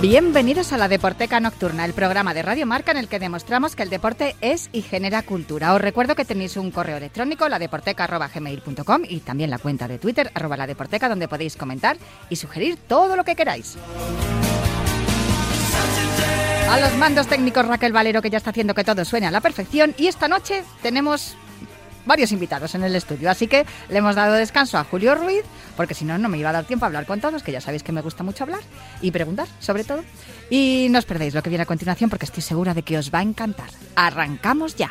Bienvenidos a la Deporteca Nocturna, el programa de Radio Marca en el que demostramos que el deporte es y genera cultura. Os recuerdo que tenéis un correo electrónico, ladeporteca.gmail.com y también la cuenta de Twitter, arroba donde podéis comentar y sugerir todo lo que queráis. A los mandos técnicos Raquel Valero, que ya está haciendo que todo suene a la perfección. Y esta noche tenemos varios invitados en el estudio. Así que le hemos dado descanso a Julio Ruiz, porque si no, no me iba a dar tiempo a hablar con todos, que ya sabéis que me gusta mucho hablar y preguntar, sobre todo. Y no os perdéis lo que viene a continuación, porque estoy segura de que os va a encantar. Arrancamos ya.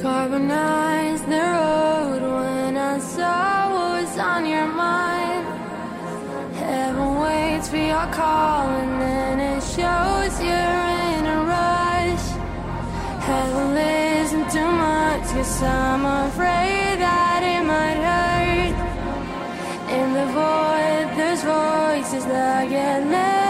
Carbonize the road when I saw what was on your mind. Heaven waits for your call and then it shows you're in a rush. Heaven listen too much cause I'm afraid that it might hurt. In the void there's voices that get left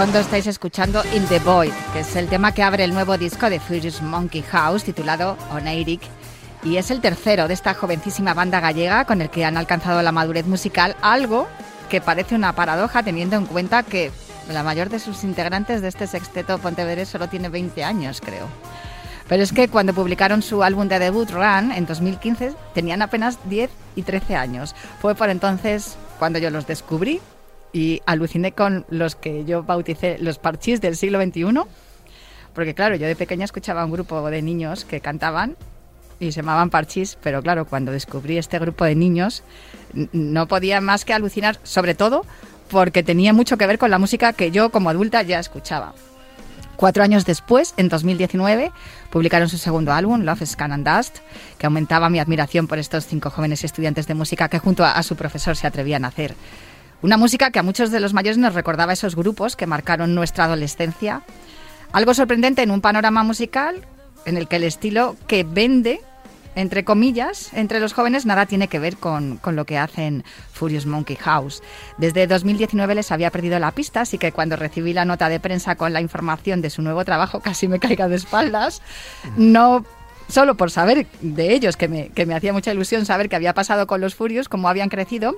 fondo estáis escuchando In the Void, que es el tema que abre el nuevo disco de Furious Monkey House titulado Oneirik. Y es el tercero de esta jovencísima banda gallega con el que han alcanzado la madurez musical, algo que parece una paradoja teniendo en cuenta que la mayor de sus integrantes de este sexteto Pontevedrés solo tiene 20 años, creo. Pero es que cuando publicaron su álbum de debut, Run, en 2015, tenían apenas 10 y 13 años. Fue por entonces cuando yo los descubrí y aluciné con los que yo bauticé los parchís del siglo XXI. Porque claro, yo de pequeña escuchaba un grupo de niños que cantaban y se llamaban parchís, pero claro, cuando descubrí este grupo de niños no podía más que alucinar, sobre todo porque tenía mucho que ver con la música que yo como adulta ya escuchaba. Cuatro años después, en 2019, publicaron su segundo álbum, Love Scan and Dust, que aumentaba mi admiración por estos cinco jóvenes estudiantes de música que junto a, a su profesor se atrevían a hacer. Una música que a muchos de los mayores nos recordaba esos grupos que marcaron nuestra adolescencia. Algo sorprendente en un panorama musical en el que el estilo que vende, entre comillas, entre los jóvenes nada tiene que ver con, lo que hacen Furious Monkey House. Desde 2019 les había perdido la pista, así que cuando recibí la nota de prensa con la información de su nuevo trabajo casi me caiga de espaldas. No solo por saber de ellos, que me, que me hacía mucha ilusión saber qué había pasado con los Furious, cómo habían crecido,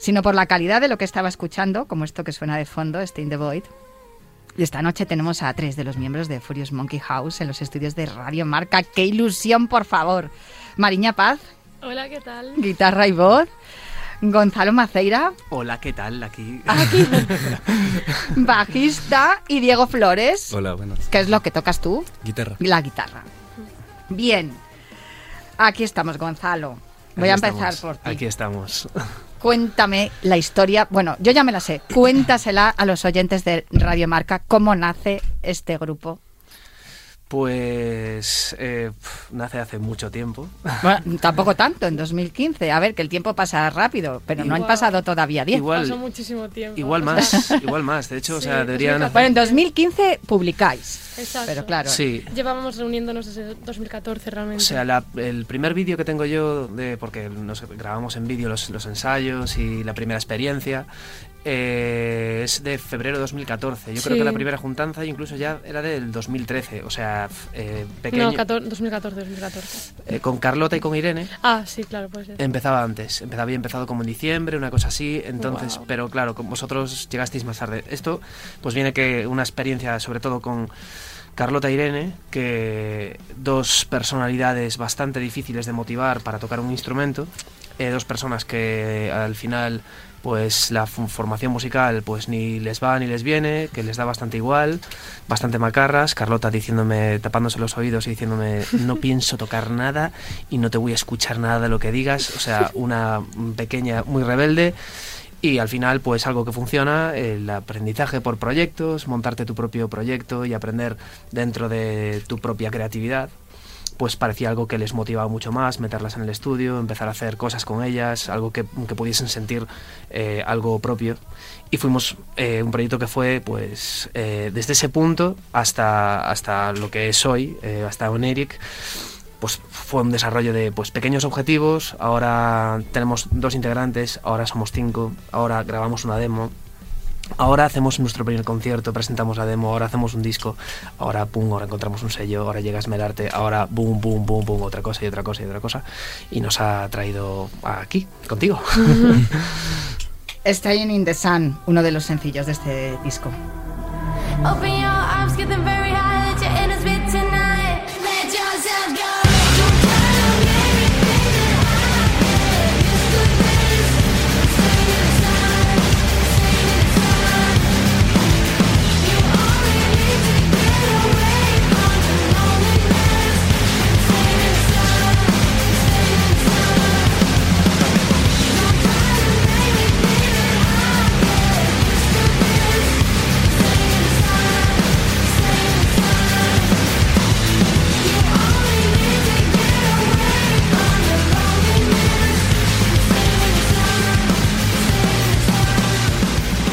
sino por la calidad de lo que estaba escuchando, como esto que suena de fondo, este In the Void. Y esta noche tenemos a tres de los miembros de Furious Monkey House en los estudios de Radio Marca. ¡Qué ilusión, por favor! Mariña Paz, Hola, ¿qué tal? guitarra y voz. Gonzalo Maceira, Hola, ¿qué tal? Aquí. aquí, bajista. Y Diego Flores, Hola, buenas. que es lo que tocas tú, Guitarra. la guitarra. Bien, aquí estamos, Gonzalo. Voy a empezar estamos, por ti. Aquí estamos. Cuéntame la historia. Bueno, yo ya me la sé. Cuéntasela a los oyentes de Radio Marca cómo nace este grupo. Pues eh, nace hace mucho tiempo. Bueno, tampoco tanto, en 2015. A ver, que el tiempo pasa rápido, pero no han pasado todavía 10. Igual, Pasó muchísimo tiempo. igual más, igual más. De hecho, o sea, deberían 2014. Bueno, en 2015 publicáis. Exacto. Pero claro. Sí. Llevábamos reuniéndonos desde 2014 realmente. O sea, la- el primer vídeo que tengo yo, de, porque nos grabamos en vídeo los, los ensayos y la primera experiencia, eh, es de febrero de 2014. Yo creo que la primera juntanza incluso ya era del 2013. O sea, eh, pequeño. No, 14 2014, 2014. eh, con Carlota y con Irene. Ah, sí, claro, puede ser. Empezaba antes, empezaba, había empezado como en diciembre, una cosa así, entonces, Wow. pero claro, con vosotros llegasteis más tarde. Esto, pues viene que una experiencia, sobre todo con Carlota e Irene, que dos personalidades bastante difíciles de motivar para tocar un instrumento, eh, dos personas que al final pues la formación musical pues ni les va ni les viene, que les da bastante igual, bastante macarras, Carlota diciéndome, tapándose los oídos y diciéndome no pienso tocar nada y no te voy a escuchar nada de lo que digas, o sea, una pequeña muy rebelde. Y al final pues algo que funciona, el aprendizaje por proyectos, montarte tu propio proyecto y aprender dentro de tu propia creatividad pues parecía algo que les motivaba mucho más, meterlas en el estudio, empezar a hacer cosas con ellas, algo que, que pudiesen sentir eh, algo propio. Y fuimos eh, un proyecto que fue, pues, eh, desde ese punto hasta, hasta lo que es hoy, hasta Oneric, pues fue un desarrollo de pues, pequeños objetivos. Ahora tenemos dos integrantes, ahora somos cinco, ahora grabamos una demo. Ahora hacemos nuestro primer concierto, presentamos la demo, ahora hacemos un disco, ahora pum, ahora encontramos un sello, ahora llega Esmerarte, ahora boom, boom, boom, boom, otra cosa y otra cosa y otra cosa. Y nos ha traído aquí, contigo. Staying in the Sun, uno de los sencillos de este disco. Open your arms, get them very high. Let your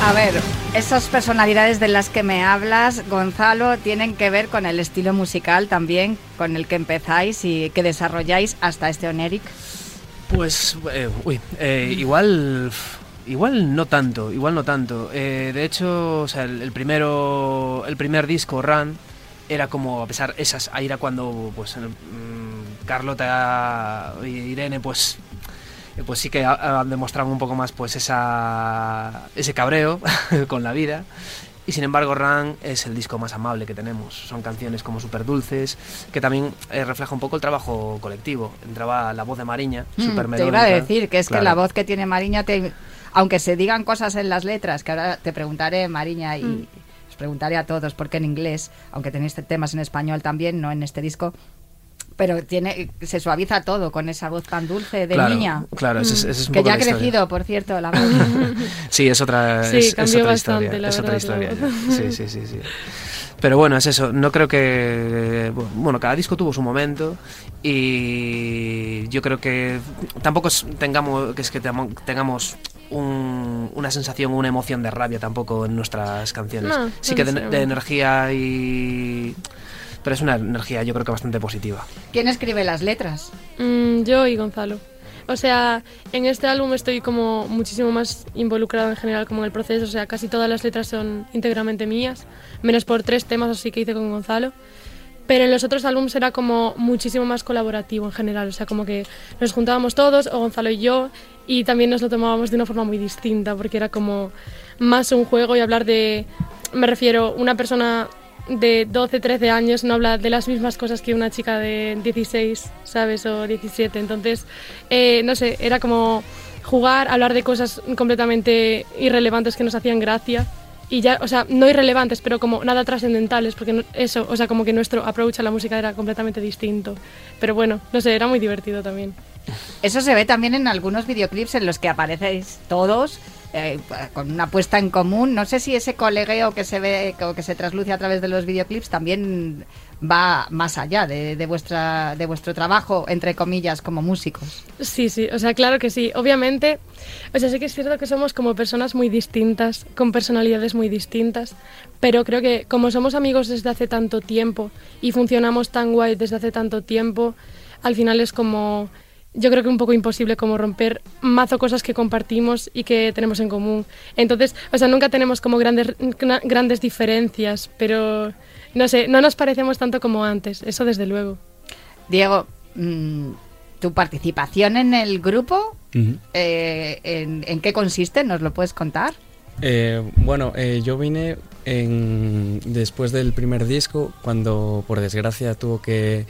A ver, esas personalidades de las que me hablas, Gonzalo, tienen que ver con el estilo musical también, con el que empezáis y que desarrolláis hasta este Oneric. Pues, eh, uy, eh, igual, igual no tanto, igual no tanto. Eh, de hecho, el, primero, el primer disco, Run, era como, a pesar, esas, ahí era cuando, pues, mm, Carlota y Irene, pues, pues sí que ha- han demostrado un poco más, pues, esa, ese cabreo con la vida. Y sin embargo, Run es el disco más amable que tenemos. Son canciones como súper dulces, que también eh, refleja un poco el trabajo colectivo. Entraba la voz de Mariña, súper Mm, te iba a melódica. decir que es que la voz que tiene Mariña, te, aunque se digan cosas en las letras, que ahora te preguntaré, Mariña, y Mm. os preguntaré a todos, porque en inglés, aunque tenéis temas en español también, no en este disco, pero tiene se suaviza todo con esa voz tan dulce de claro, niña. Claro, ese es, ese es un Que poco ya ha historia. crecido, por cierto, la voz. Sí, es otra, Sí, es, es cambió otra bastante, historia. la es otra verdad, historia. Sí, sí, sí, sí. Pero bueno, es eso. No creo que. Bueno, cada disco tuvo su momento. Y yo creo que tampoco es- tengamos, que es que tengamos un- una sensación, una emoción de rabia tampoco en nuestras canciones. No, sí que de, de energía y. Pero es una energía, yo creo que bastante positiva. ¿Quién escribe las letras? Mm, yo y Gonzalo. O sea, en este álbum estoy como muchísimo más involucrado en general como en el proceso. O sea, casi todas las letras son íntegramente mías, menos por tres temas así que hice con Gonzalo. Pero en los otros álbumes era como muchísimo más colaborativo en general. O sea, como que nos juntábamos todos, o Gonzalo y yo, y también nos lo tomábamos de una forma muy distinta, porque era como más un juego y hablar de. Me refiero, una persona de 12, 13 años no habla de las mismas cosas que una chica de 16, ¿sabes? O 17. Entonces, eh, no sé, era como jugar, hablar de cosas completamente irrelevantes que nos hacían gracia. Y ya, o sea, no irrelevantes, pero como nada trascendentales, porque eso, o sea, como que nuestro approach a la música era completamente distinto. Pero bueno, no sé, era muy divertido también. Eso se ve también en algunos videoclips en los que aparecéis todos eh, con una puesta en común. No sé si ese colegueo que se ve o que se trasluce a través de los videoclips también va más allá de, de vuestra de vuestro trabajo entre comillas como músicos. Sí, sí, o sea, claro que sí. Obviamente, o sea, sí que es cierto que somos como personas muy distintas, con personalidades muy distintas, pero creo que como somos amigos desde hace tanto tiempo y funcionamos tan guay desde hace tanto tiempo, al final es como, yo creo que un poco imposible como romper mazo cosas que compartimos y que tenemos en común. Entonces, o sea, nunca tenemos como grandes, gra- grandes diferencias, pero no sé, no nos parecemos tanto como antes, eso desde luego. Diego, mm, tu participación en el grupo, eh, ¿en, en qué consiste? ¿Nos lo puedes contar? Eh, bueno, eh, yo vine en- después del primer disco, cuando por desgracia tuvo que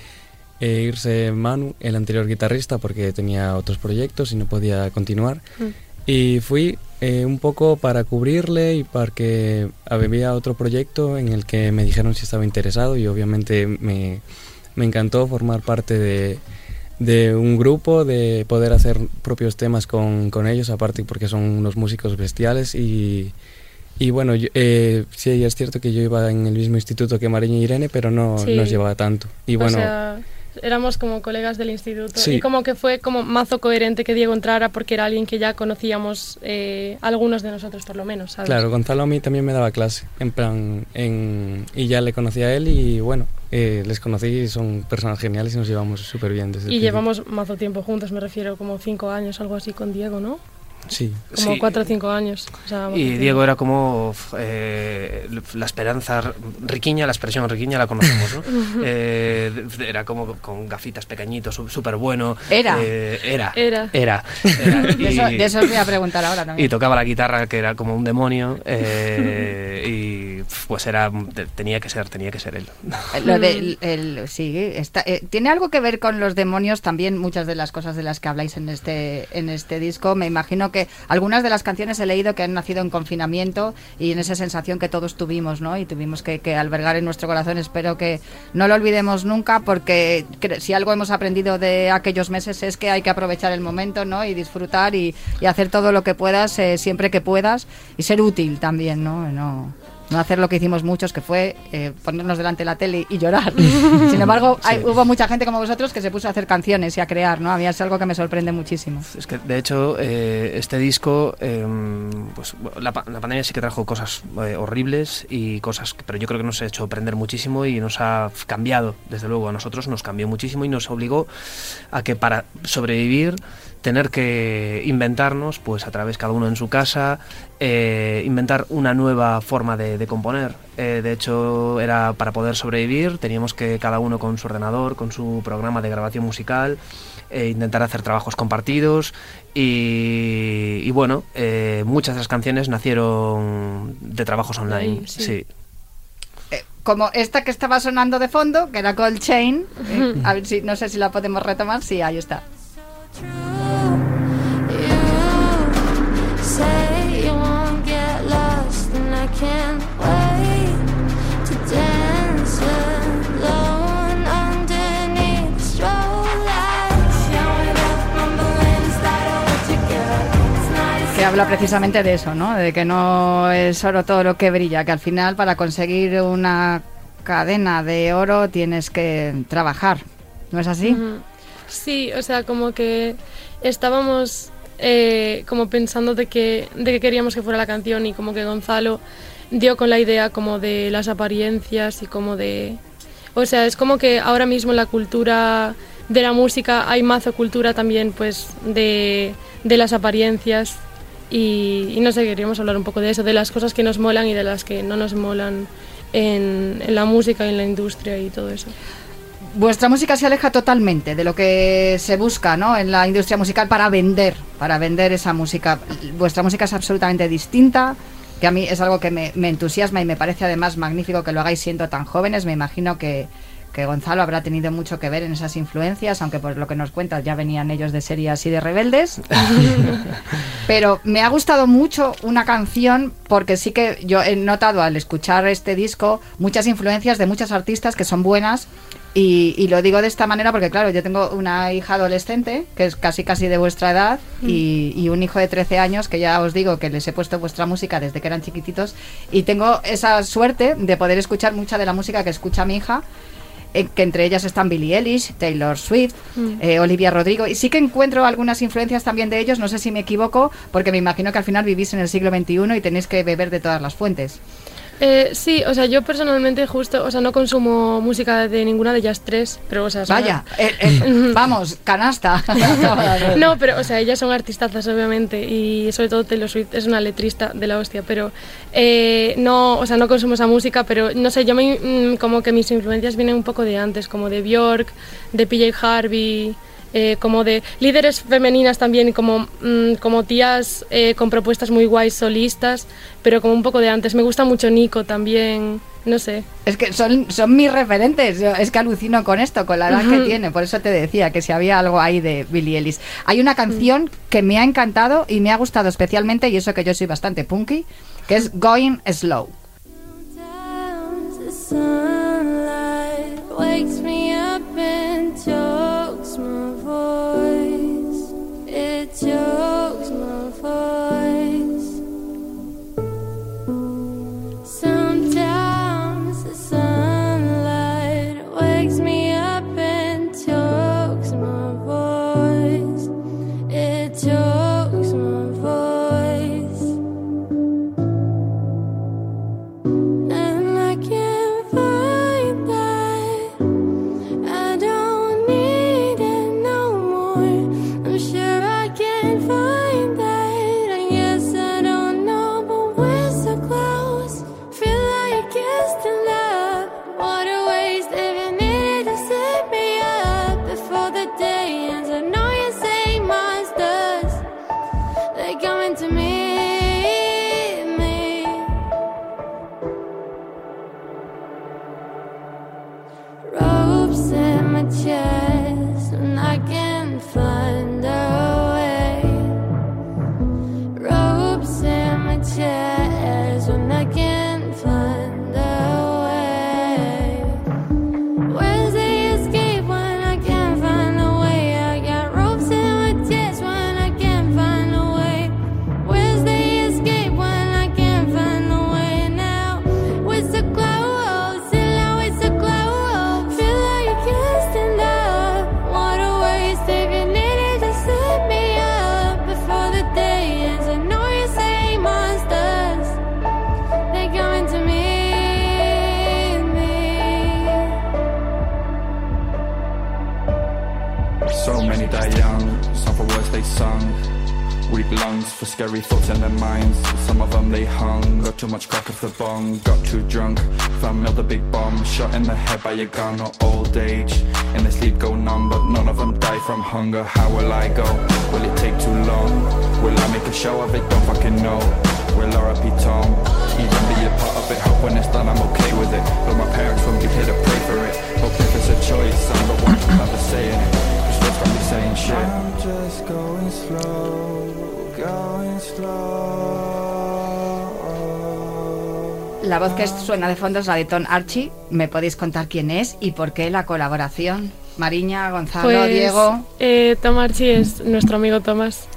eh, irse Manu, el anterior guitarrista, porque tenía otros proyectos y no podía continuar. Mm. Y fui eh, un poco para cubrirle y para que había otro proyecto en el que me dijeron si estaba interesado y obviamente me, me encantó formar parte de, de un grupo, de poder hacer propios temas con, con ellos, aparte porque son unos músicos bestiales y, y bueno, yo- eh, sí es cierto que yo iba en el mismo instituto que Mariña y Irene, pero no Sí. nos llevaba tanto. Y bueno, O sea, éramos como colegas del instituto. Sí. Y como que fue como mazo coherente que Diego entrara porque era alguien que ya conocíamos, eh, algunos de nosotros por lo menos, ¿sabes? claro, Gonzalo a mí también me daba clase, en plan, en, y ya le conocí a él y bueno, eh, les conocí y son personas geniales y nos llevamos súper bien desde el Y llevamos mazo tiempo juntos, me refiero, como cinco años, algo así con Diego, ¿no? Sí, Como Sí. cuatro o cinco años. o sea, mazo Y. Diego era como eh, la esperanza riquiña, la expresión riquiña la conocemos, ¿no? Eh, era como con gafitas pequeñitos, súper bueno. Era. Eh, era. Era. Era. era. De eso, Y- de eso os voy a preguntar ahora también. y tocaba la guitarra que era como un demonio eh, y pues era te- tenía que ser tenía que ser él Lo de, el, el- sí, está, eh, tiene algo que ver con los demonios también muchas de las cosas de las que habláis en este en este disco. Me imagino que algunas de las canciones he leído que han nacido en confinamiento y en esa sensación que todos tuvimos, ¿no? Y tuvimos que, albergar en nuestro corazón. Espero que no lo olvidemos nunca porque si algo hemos aprendido de aquellos meses es que hay que aprovechar el momento, ¿no? Y disfrutar y, hacer todo lo que puedas eh, siempre que puedas y ser útil también. No, no hacer lo que hicimos muchos, que fue eh, ponernos delante de la tele y llorar. Sin embargo, hay- hubo mucha gente como vosotros que se puso a hacer canciones y a crear, ¿no? A mí es algo que me sorprende muchísimo. es que de hecho eh, este disco eh, pues la, la pandemia sí que trajo cosas eh, horribles y cosas pero yo creo que nos ha hecho aprender muchísimo y nos ha cambiado desde luego a nosotros nos cambió muchísimo y nos obligó a que para sobrevivir tener que inventarnos, pues a través cada uno en su casa, eh, inventar una nueva forma de, de componer. Eh, de hecho, era para poder sobrevivir, teníamos que cada uno con su ordenador, con su programa de grabación musical, eh, intentar hacer trabajos compartidos y, y bueno, eh, muchas de las canciones nacieron de trabajos online. Sí. sí. Eh, como esta que estaba sonando de fondo, que era Gold Chain, eh, a ver si, no sé si la podemos retomar, sí, ahí está. Habla precisamente de eso, ¿no? De que no es oro todo lo que brilla, que al final para conseguir una cadena de oro tienes que trabajar. ¿No es así? Ujú. Sí, o sea, como que estábamos eh, como pensando de que, de que queríamos que fuera la canción y como que Gonzalo dio con la idea como de las apariencias y como de... O sea, es como que ahora mismo en la cultura de la música hay mazo cultura también pues de, de las apariencias y, y no sé, queríamos hablar un poco de eso, de las cosas que nos molan y de las que no nos molan en, en la música y en la industria y todo eso. Vuestra música se aleja totalmente de lo que se busca ¿no? en la industria musical para vender, para vender esa música. Vuestra música es absolutamente distinta, que a mí es algo que me, me entusiasma y me parece además magnífico que lo hagáis siendo tan jóvenes. Me imagino que, que Gonzalo habrá tenido mucho que ver en esas influencias, aunque por lo que nos cuentas ya venían ellos de series así de rebeldes. Pero me ha gustado mucho una canción porque sí que yo he notado al escuchar este disco muchas influencias de muchas artistas que son buenas y, y lo digo de esta manera porque claro, yo tengo una hija adolescente que es casi casi de vuestra edad y, y un hijo de 13 años que ya os digo que les he puesto vuestra música desde que eran chiquititos y tengo esa suerte de poder escuchar mucha de la música que escucha mi hija eh, que entre ellas están Billie Eilish, Taylor Swift, eh, Olivia Rodrigo. Y sí que encuentro algunas influencias también de ellos, no sé si me equivoco, porque me imagino que al final vivís en el siglo XXI y tenéis que beber de todas las fuentes. Eh, sí, o sea, yo personalmente justo, o sea, no consumo música de ninguna de ellas tres, pero o sea, Vaya, eh, eh, vamos, canasta. No, pero, o sea, ellas son artistazas, obviamente, y sobre todo Taylor Swift es una letrista de la hostia, pero eh, no, o sea, no consumo esa música, pero no sé, yo me, mm, como que mis influencias vienen un poco de antes, como de Björk, de PJ Harvey, eh, como de líderes femeninas también, como, mm, como tías eh, con propuestas muy guays solistas, pero como un poco de antes. Me gusta mucho Nico también. no sé. Es que son, son mis referentes. Yo es que alucino con esto, con la edad que tiene. Por eso te decía que si había algo ahí de Billie Ellis. Hay una canción que me ha encantado y me ha gustado especialmente, y eso que yo soy bastante punky, que es Going Slow. Sometimes the sunlight wakes me up and chokes your Weak lungs for scary thoughts in their minds. Some of them they hung, got too much crack off the bong, got too drunk. Found the big bomb, shot in the head by a gun or old age. In their sleep go numb, but none of them die from hunger. How will I go? Will it take too long? Will I make a show of it? Don't fucking know. Will I RIP Tom even be a part of it? Hope when it's done I'm okay with it. But my parents won't be here to pray for it. Hope if it's a choice, I'm the one who's never saying it. Cause let's saying shit. I'm just going slow. La voz que suena de fondo es la de Tom Archie. ¿Me podéis contar quién es y por qué la colaboración? Mariña, Gonzalo, Pues, Diego. Eh, Tom Archie es nuestro amigo Tomás.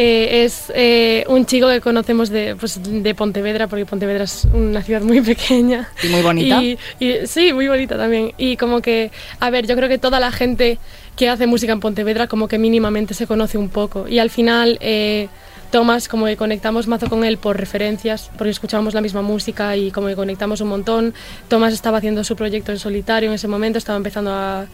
Eh, es eh, un chico que conocemos de, pues, de Pontevedra, porque Pontevedra es una ciudad muy pequeña. Y muy bonita. Y, y- sí, muy bonita también. Y como que, a ver, yo creo que toda la gente que hace música en Pontevedra como que mínimamente se conoce un poco. Y al final, eh, Tomás, como que conectamos mazo con él por referencias, porque escuchábamos la misma música y como que conectamos un montón. Tomás estaba haciendo su proyecto en solitario en ese momento, estaba empezando a,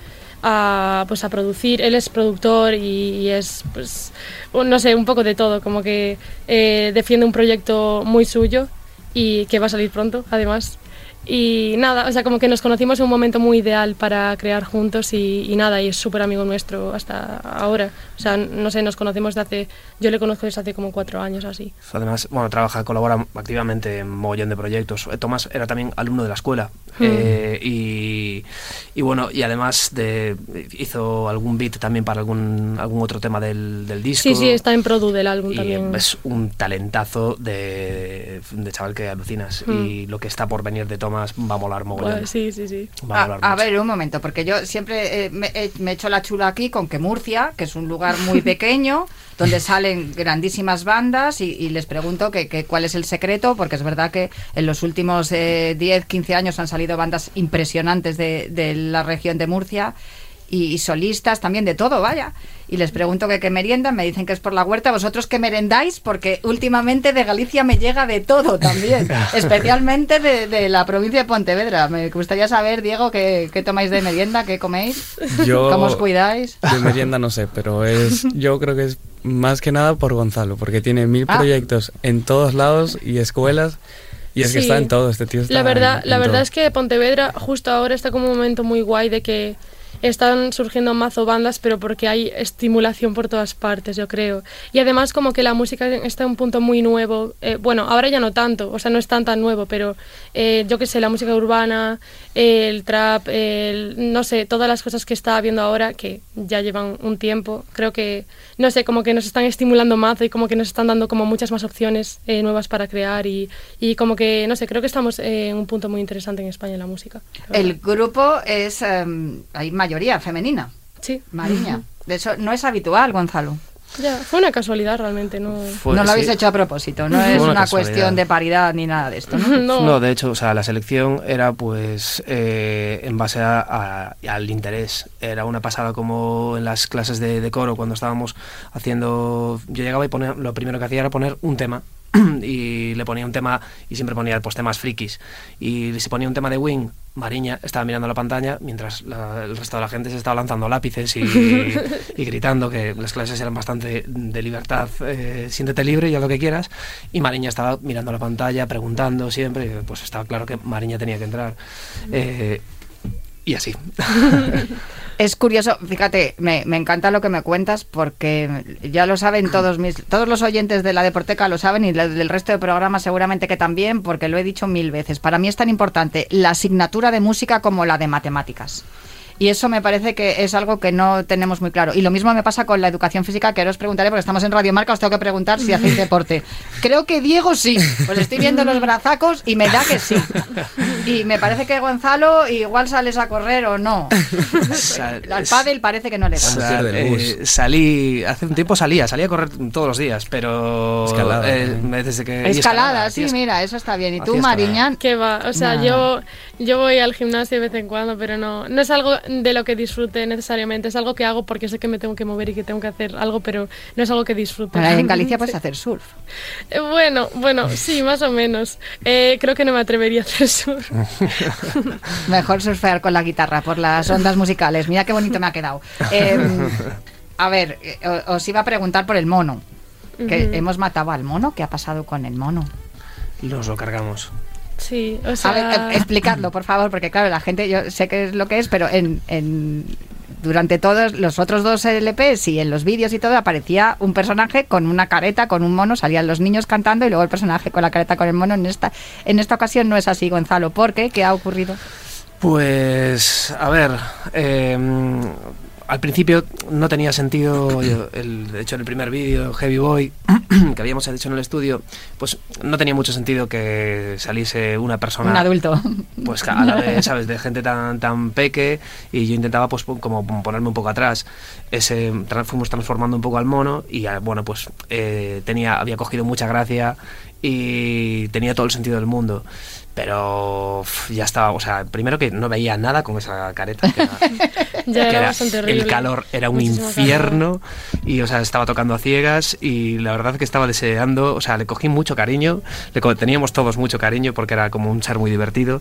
a, pues a producir. Él es productor y, y es, pues, un- no sé, un poco de todo, como que eh, defiende un proyecto muy suyo y que va a salir pronto, además. Y nada, o sea, como que nos conocimos en un momento muy ideal para crear juntos y, y nada, y es súper amigo nuestro hasta ahora. O sea, no sé, nos conocemos de hace, yo le conozco desde hace como cuatro años así. Además, bueno, trabaja, colabora activamente en mogollón de proyectos. Eh, Tomás era también alumno de la escuela. Hmm. eh, y, y bueno, y además de, hizo algún beat también para algún, algún otro tema del, del disco. Sí, sí, está en Produ del álbum Y también. es un talentazo de, de chaval que alucinas. Hmm. Y lo que está por venir de Tomás va a molar mogollón. Pues sí, sí, sí. Va a A, molar a mucho. ver, un momento, porque yo siempre eh, me, eh, me echo la chula aquí con que Murcia, que es un lugar muy pequeño, donde salen grandísimas bandas, y, les pregunto que, que cuál es el secreto, porque es verdad que en los últimos eh, 10, 15 años han salido bandas impresionantes de, de la región de Murcia. Y, solistas también de todo, vaya. Y les pregunto que qué meriendan, me dicen que es por la huerta. ¿Vosotros qué merendáis? Porque últimamente de Galicia me llega de todo también, especialmente de, de la provincia de Pontevedra. Me gustaría saber, Diego, qué, qué tomáis de merienda, qué coméis, Yo cómo os cuidáis. de merienda no sé, pero es yo creo que es más que nada por Gonzalo, porque tiene mil Ah. proyectos en todos lados y escuelas y es que Sí. está en todo este tío. Está La verdad, en- la en verdad todo. es que Pontevedra justo ahora está como un momento muy guay de que están surgiendo mazo bandas, pero porque hay estimulación por todas partes, yo creo. Y además como que la música está en un punto muy nuevo, eh, bueno, ahora ya no tanto, o sea, no es tan tan nuevo, pero eh, yo qué sé, la música urbana, el trap, el, no sé, todas las cosas que está habiendo ahora, que ya llevan un tiempo, creo que, no sé, como que nos están estimulando mazo y como que nos están dando como muchas más opciones eh, nuevas para crear y, y como que, no sé, creo que estamos en un punto muy interesante en España en la música. El grupo es. em, hay mayoría femenina. Sí. Mariña. De eso no es habitual, Gonzalo. Ya, fue una casualidad realmente, no... Fue- no lo sí. habéis hecho a propósito, no Fue es una cuestión de paridad ni nada de esto, ¿no? no. No, de hecho, o sea, la selección era pues eh, en base a- a- al interés. Era una pasada como en las clases de, de coro cuando estábamos haciendo... Yo llegaba y ponía, lo primero que hacía era poner un tema y le ponía un tema y siempre ponía pues temas frikis. Y si ponía un tema de Wing, Mariña estaba mirando la pantalla mientras la- el resto de la gente se estaba lanzando lápices y, y gritando que las clases eran bastante de libertad, eh, siéntete libre y haz lo que quieras. Y Mariña estaba mirando la pantalla, preguntando siempre, pues estaba claro que Mariña tenía que entrar. Eh, y así. Es curioso, fíjate, me, me encanta lo que me cuentas porque ya lo saben todos mis, todos los oyentes de la Deporteca lo saben y del resto de programas seguramente que también, porque lo he dicho mil veces. Para mí es tan importante la asignatura de música como la de matemáticas. Y eso me parece que es algo que no tenemos muy claro. Y lo mismo me pasa con la educación física, que ahora os preguntaré, porque estamos en Radio Marca, os tengo que preguntar si hacéis deporte. Creo que Diego sí. Pues estoy viendo los brazacos y me da que sí. Y me parece que Gonzalo igual sales a correr o no. Sal- Al pádel parece que no le da. Sal- eh, salí, hace un tiempo salía, salía a correr todos los días, pero Escalada, eh, desde que Escalada, sí, mira, eso está bien. ¿Y tú. Mariñán? ¿Qué va? O sea, yo, yo voy al gimnasio de vez en cuando, pero no, no es algo de lo que disfrute necesariamente. Es algo que hago porque sé que me tengo que mover y que tengo que hacer algo, pero no es algo que disfrute. En Galicia puedes hacer surf. Eh, Bueno, bueno, sí, más o menos. Eh, creo que no me atrevería a hacer surf. Mejor surfear con la guitarra por las ondas musicales. Mira qué bonito me ha quedado. Eh, a ver, eh, o- os iba a preguntar por el mono. Que hemos matado al mono. ¿Qué ha pasado con el mono? Nos lo cargamos. Sí, o sea... A ver, eh, explicadlo, por favor, porque claro, la gente, yo sé qué es lo que es, pero en, en- durante todos los otros dos LPs y en los vídeos y todo aparecía un personaje con una careta, con un mono, salían los niños cantando y luego el personaje con la careta con el mono. En esta, en esta ocasión no es así, Gonzalo. ¿Por qué? ¿Qué ha ocurrido? Pues, a ver, eh, al principio no tenía sentido, yo, el, de hecho en el primer vídeo, Heavy Boy, que habíamos hecho en el estudio, pues no tenía mucho sentido que saliese una persona... Un adulto. pues a la vez, ¿sabes? De gente tan, tan peque y yo intentaba pues como ponerme un poco atrás. Ese, fuimos transformando un poco al mono y ah, bueno, pues eh, tenía, había cogido mucha gracia y tenía todo el sentido del mundo. Pero ya estaba, o sea, primero que no veía nada con esa careta. que era- Ya que era el calor era un Muchísimo infierno y o sea estaba tocando a ciegas y la verdad que estaba deseando o sea le cogí mucho cariño le teníamos todos mucho cariño porque era como un ser muy divertido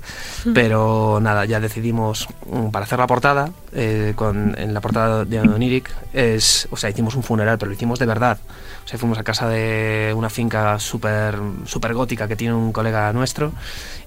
pero nada ya decidimos mm, para hacer la portada eh, con en la portada de Oniric es o sea hicimos un funeral pero lo hicimos de verdad. O sea fuimos a casa de una finca súper súper gótica que tiene un colega nuestro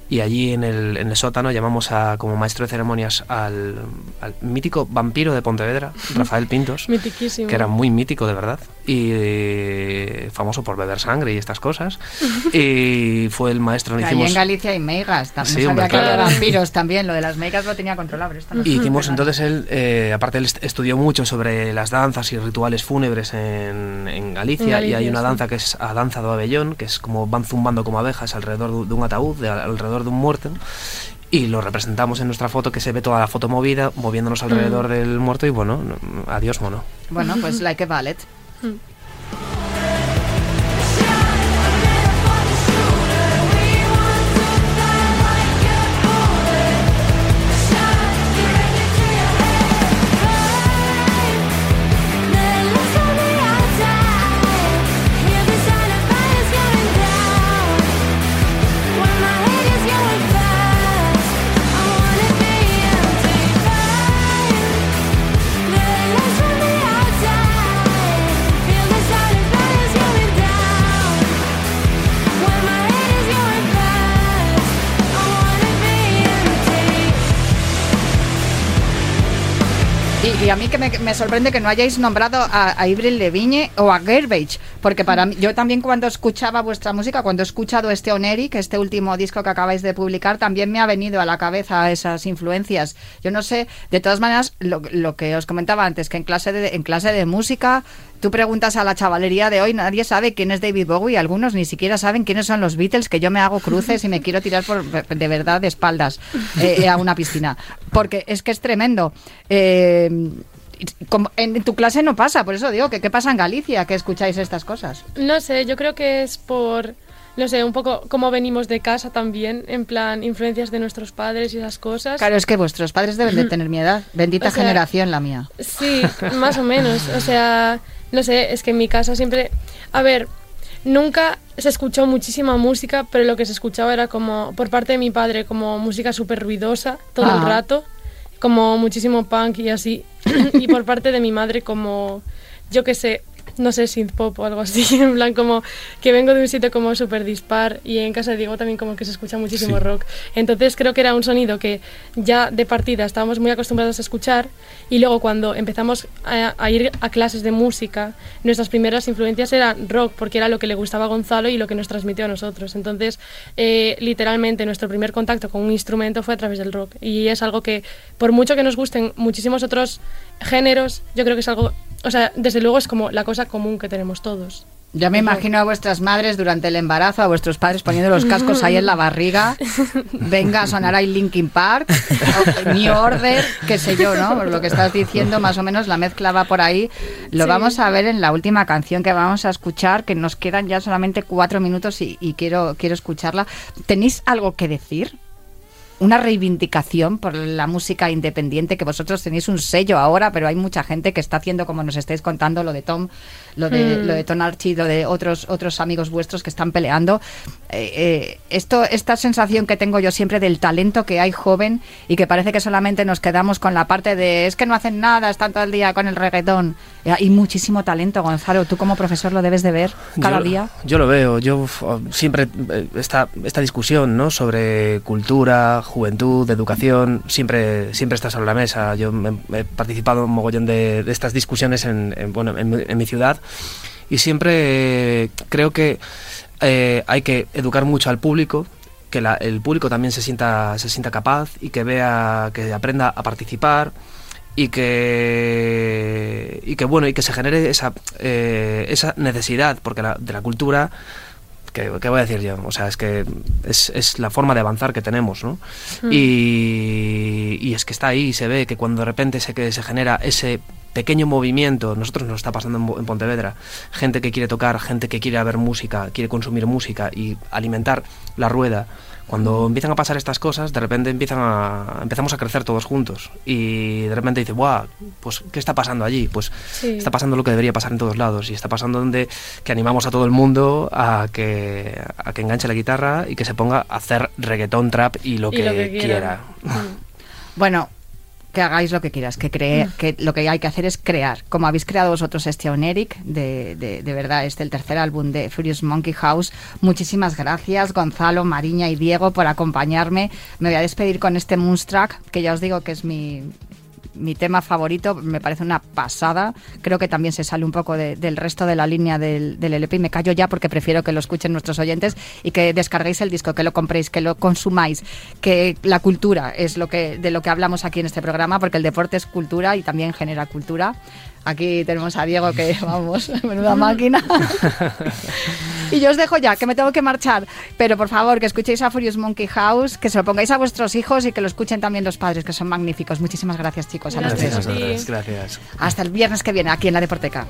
y allí en el, en el sótano llamamos a como maestro de ceremonias al, al mítico vampiro de Pontevedra, Rafael Pintos, que era muy mítico de verdad y eh, famoso por beber sangre y estas cosas. y fue el maestro. Allí hicimos, en Galicia hay meigas. También Sí, sabía hombre, que había claro. vampiros también. Lo de las meigas lo tenía controlado. pero esto no. Y hicimos entonces él, eh, aparte él est- estudió mucho sobre las danzas y rituales fúnebres en, en Galicia, En y Galicia, hay una sí. danza que es a danza do abellón, que es como van zumbando como abejas alrededor de, de un ataúd, de- alrededor de un muerto. Y lo representamos en nuestra foto, que se ve toda la foto movida, moviéndonos alrededor del muerto y bueno, no- adiós mono. Bueno, pues like a ballet. Y a mí que me, me sorprende que no hayáis nombrado a, a Avril Levigne o a Garbage, porque para mí, yo también cuando escuchaba vuestra música, cuando he escuchado este Oneric, este último disco que acabáis de publicar, también me ha venido a la cabeza esas influencias. Yo no sé, de todas maneras, lo, lo que os comentaba antes, que en clase de, en clase de música Tú preguntas a la chavalería de hoy, nadie sabe quién es David Bowie, algunos ni siquiera saben quiénes son los Beatles, que yo me hago cruces y me quiero tirar por, de verdad de espaldas eh, a una piscina. Porque es que es tremendo. Eh, como en tu clase no pasa, por eso digo que qué pasa en Galicia que escucháis estas cosas. No sé, yo creo que es por, no sé, un poco cómo venimos de casa también, en plan, influencias de nuestros padres y esas cosas. Claro, es que vuestros padres deben de tener mi edad. Bendita O sea, generación la mía. Sí, más o menos. O sea, no sé, es que en mi casa siempre... A ver, nunca se escuchó muchísima música, pero lo que se escuchaba era como, por parte de mi padre, como música súper ruidosa todo el Ah. rato, como muchísimo punk y así. y por parte de mi madre como, yo qué sé, no sé, synth pop o algo así, en plan como que vengo de un sitio como súper dispar y en casa de Diego también como que se escucha muchísimo Sí. rock. Entonces creo que era un sonido que ya de partida estábamos muy acostumbrados a escuchar y luego cuando empezamos a, a ir a clases de música, nuestras primeras influencias eran rock porque era lo que le gustaba a Gonzalo y lo que nos transmitió a nosotros. Entonces, eh, literalmente nuestro primer contacto con un instrumento fue a través del rock y es algo que por mucho que nos gusten muchísimos otros géneros, yo creo que es algo, o sea, desde luego es como la cosa común que tenemos todos. Ya me imagino a vuestras madres durante el embarazo, a vuestros padres poniendo los cascos ahí en la barriga. Venga a sonar ahí Linkin Park, New Order, qué sé yo, ¿no? Por lo que estás diciendo, más o menos la mezcla va por ahí. Lo Sí. vamos a ver en la última canción que vamos a escuchar, que nos quedan ya solamente cuatro minutos y, y quiero, quiero escucharla. ¿Tenéis algo que decir? Una reivindicación por la música independiente, que vosotros tenéis un sello ahora, pero hay mucha gente que está haciendo, como nos estáis contando, lo de Tom, lo de, Hmm. lo de Tom Archie, lo de otros, otros amigos vuestros que están peleando. Eh, eh, esto, esta sensación que tengo yo siempre del talento que hay joven y que parece que solamente nos quedamos con la parte de es que no hacen nada, están todo el día con el reggaetón. Eh, Hay muchísimo talento, Gonzalo. Tú como profesor lo debes de ver cada yo, día. Yo lo veo, yo siempre eh, esta, esta discusión ¿no? sobre cultura, juventud, educación, siempre, siempre está sobre la mesa. Yo he participado en un mogollón de, de estas discusiones en, en, bueno, en, mi- en mi ciudad y siempre creo que eh, hay que educar mucho al público que la- el público también se sienta se sienta capaz y que vea que aprenda a participar y que y que bueno y que se genere esa eh, esa necesidad porque la- de la cultura que, ¿qué voy a decir yo? O sea, es que es, es la forma de avanzar que tenemos, ¿no? Y, y es que está ahí, se ve que cuando de repente se, que se genera ese pequeño movimiento, nosotros nos está pasando en, Pontevedra, gente que quiere tocar, gente que quiere ver música, quiere consumir música y alimentar la rueda. Cuando empiezan a pasar estas cosas, de repente empiezan a, empezamos a crecer todos juntos y de repente dice, ¡buah! Pues, ¿qué está pasando allí? Pues Sí. está pasando lo que debería pasar en todos lados y está pasando donde que animamos a todo el mundo a que, a que enganche la guitarra y que se ponga a hacer reggaetón, trap y lo Y que, lo que quiera. quiera. Bueno, que hagáis lo que quieras, que, cree, que lo que hay que hacer es crear. Como habéis creado vosotros este Oneric, de, de, de verdad, este el tercer álbum de Furious Monkey House. Muchísimas gracias, Gonzalo, Mariña y Diego, por acompañarme. Me voy a despedir con este Moonstruck, que ya os digo que es mi, mi tema favorito, me parece una pasada. Creo que también se sale un poco de- del resto de la línea del, del LP y me callo ya porque prefiero que lo escuchen nuestros oyentes y que descarguéis el disco, que lo compréis, que lo consumáis, que la cultura es lo que de lo que hablamos aquí en este programa, porque el deporte es cultura y también genera cultura. Aquí tenemos a Diego que vamos, menuda máquina. y yo os dejo ya, que me tengo que marchar, pero por favor que escuchéis a Furious Monkey House, que se lo pongáis a vuestros hijos y que lo escuchen también los padres, que son magníficos. Muchísimas gracias chicos a los Gracias tres. Gracias. Hasta el viernes que viene aquí en la Deporteca.